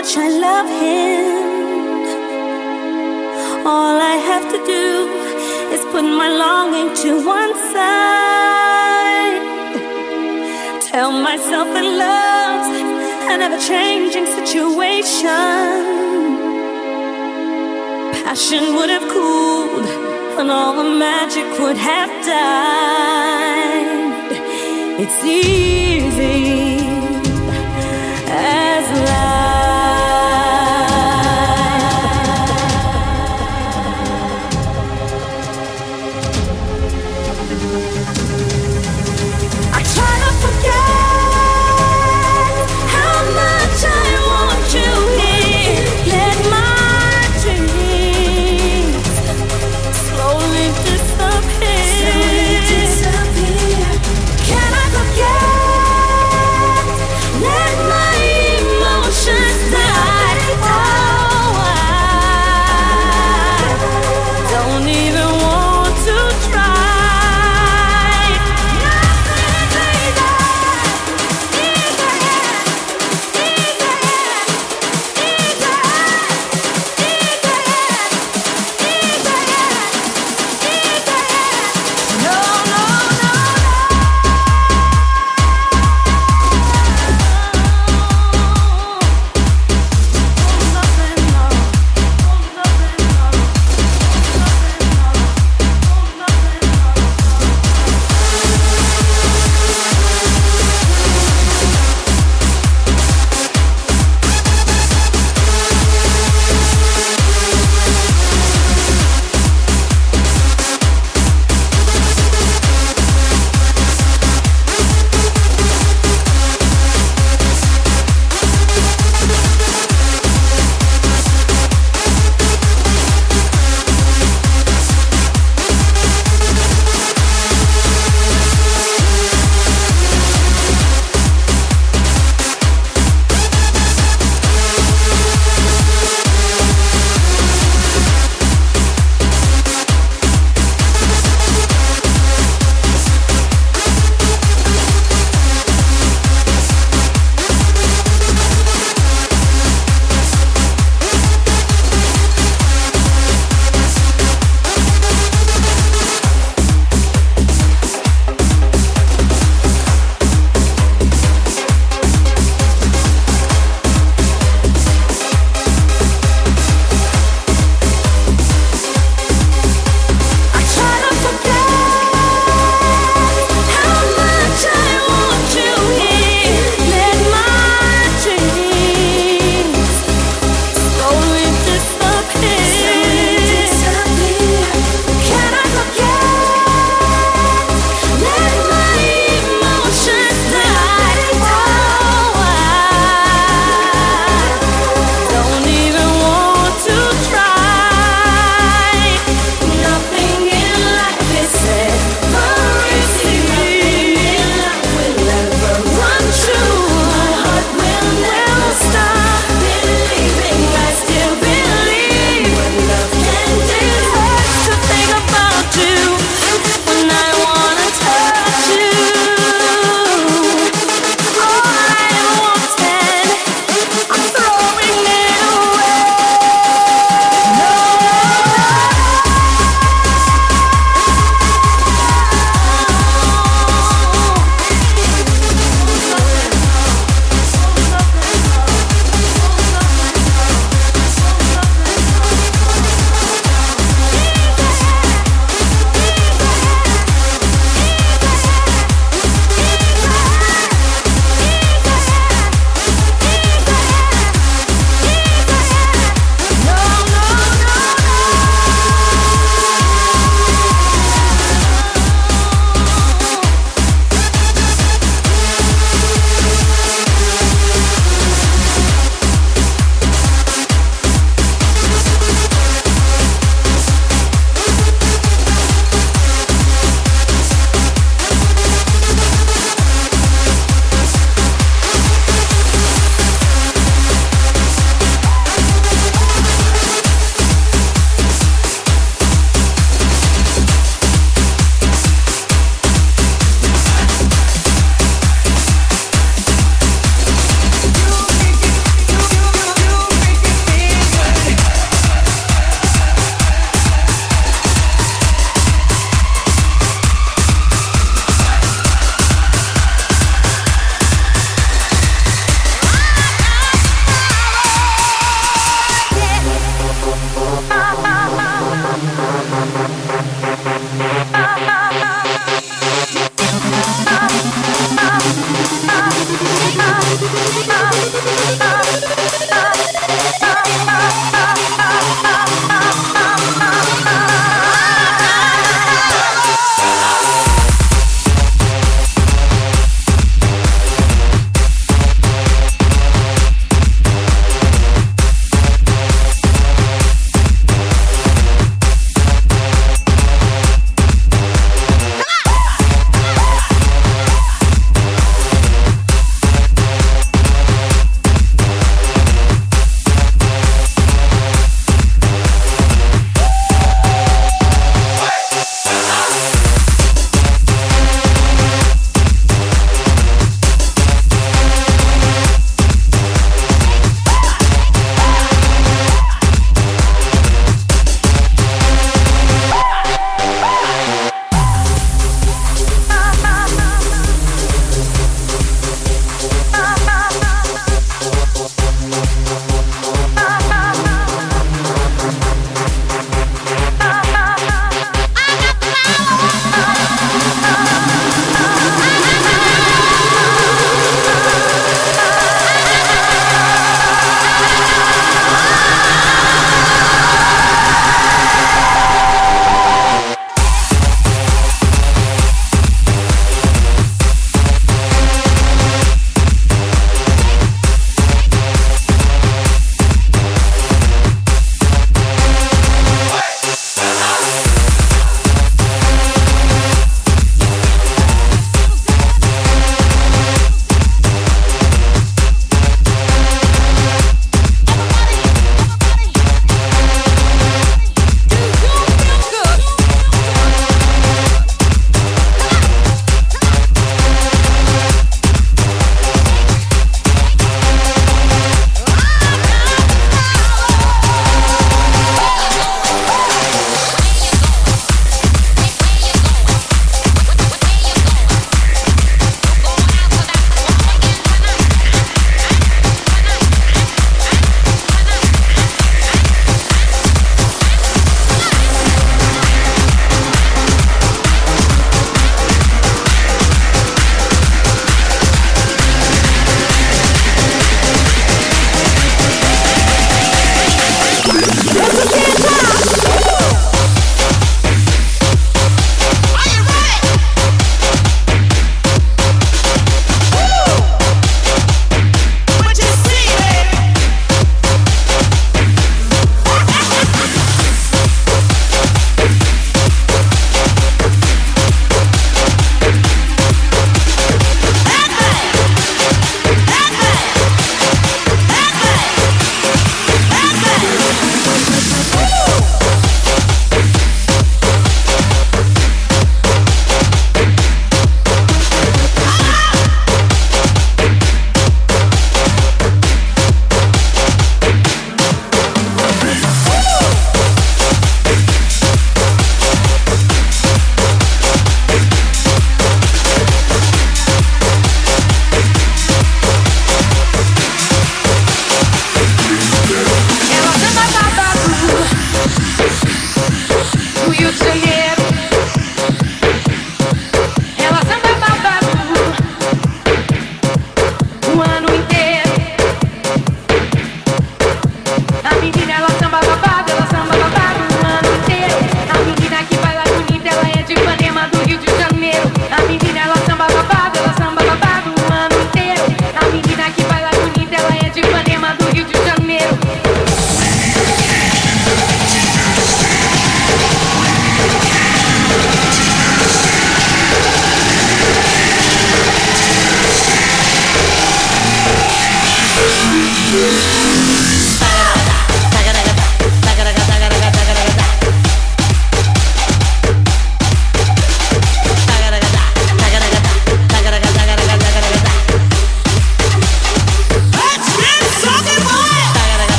much I love him. All I have to do is put my longing to one side. Tell myself that love's an ever changing situation. Passion would have cooled and all the magic would have died. It's easy as light.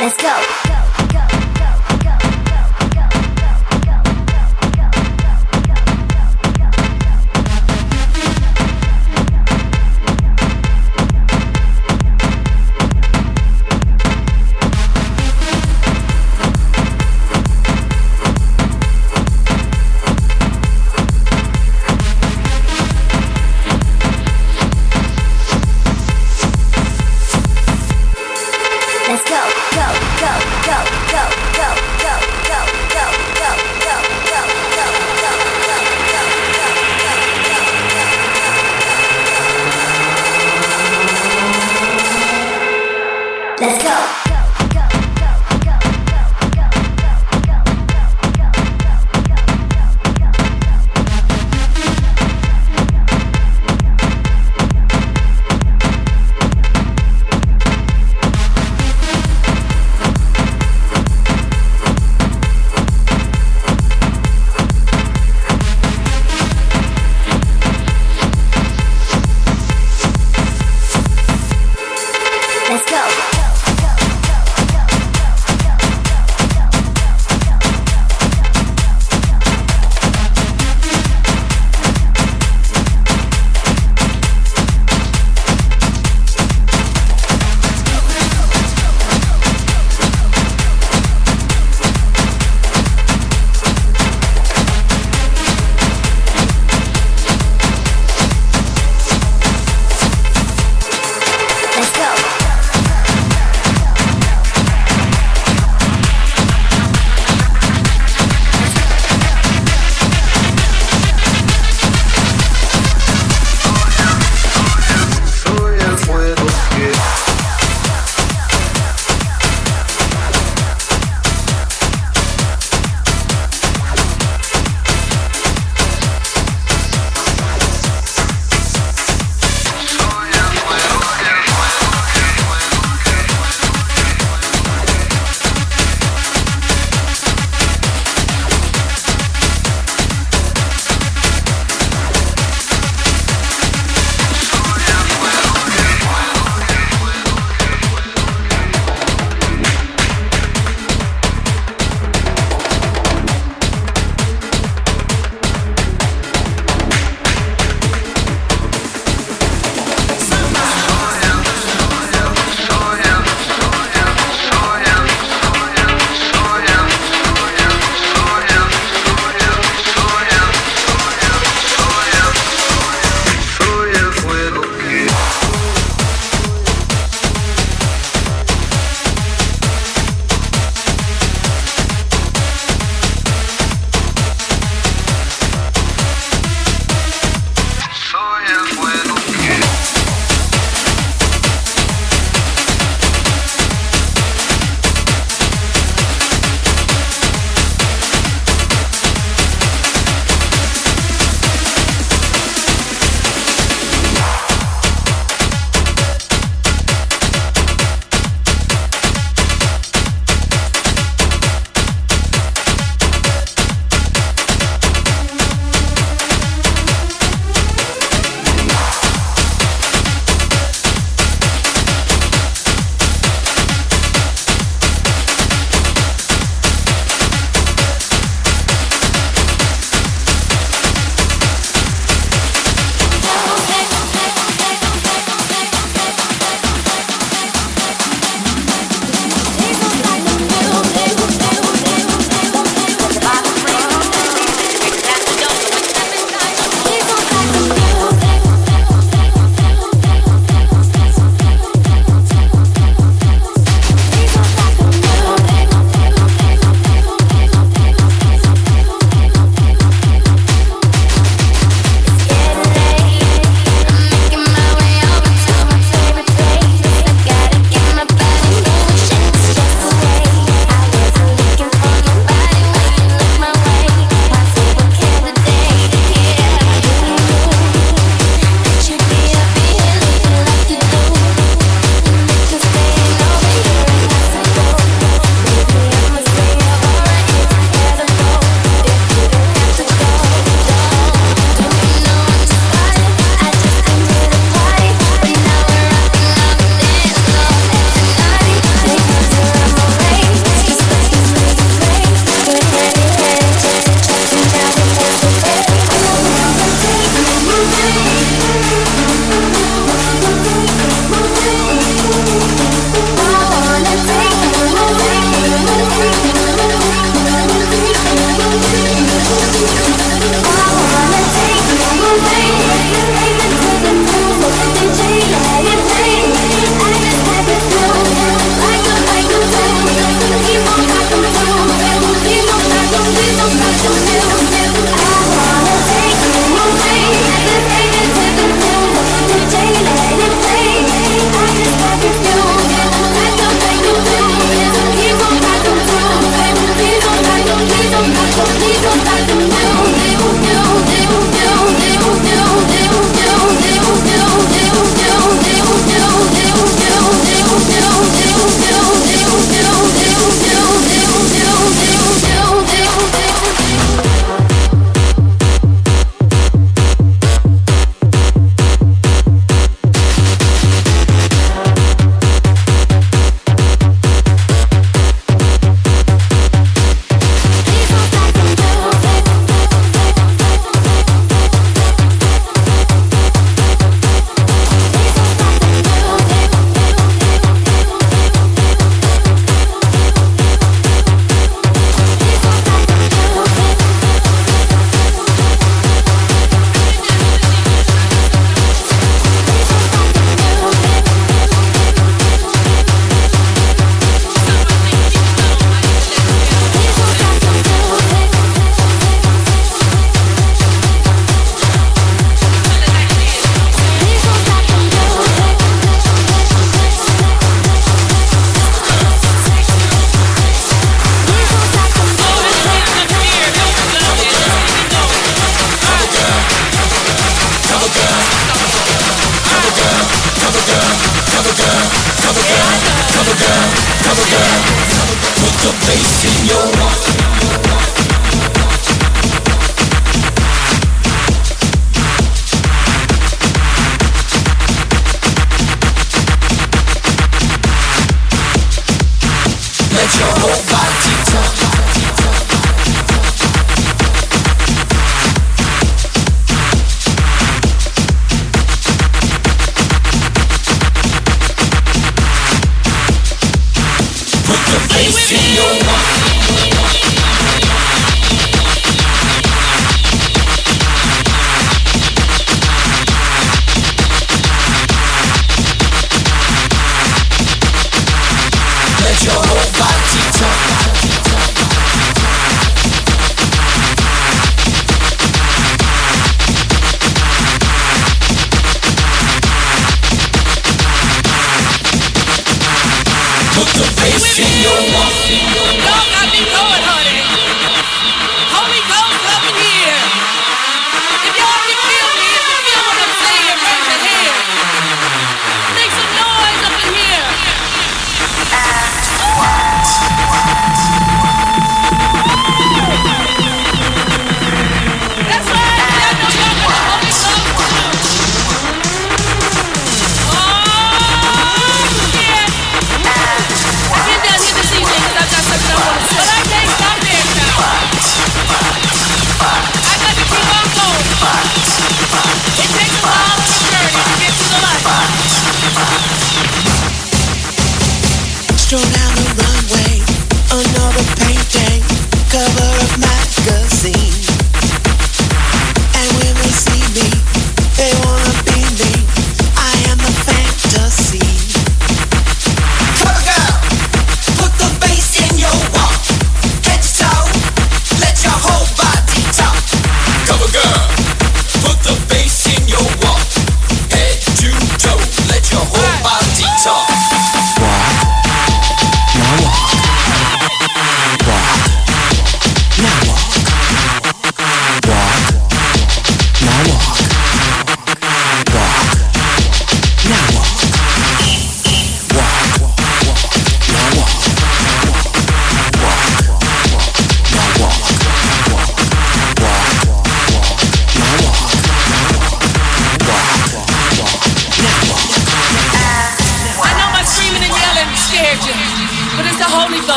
Let's go.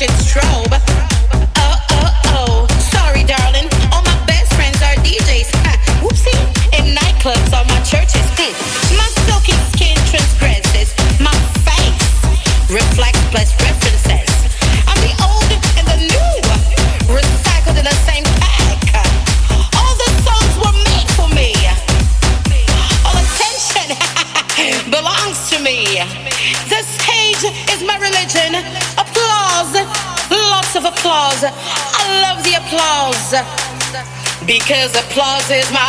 Flesh and because applause is my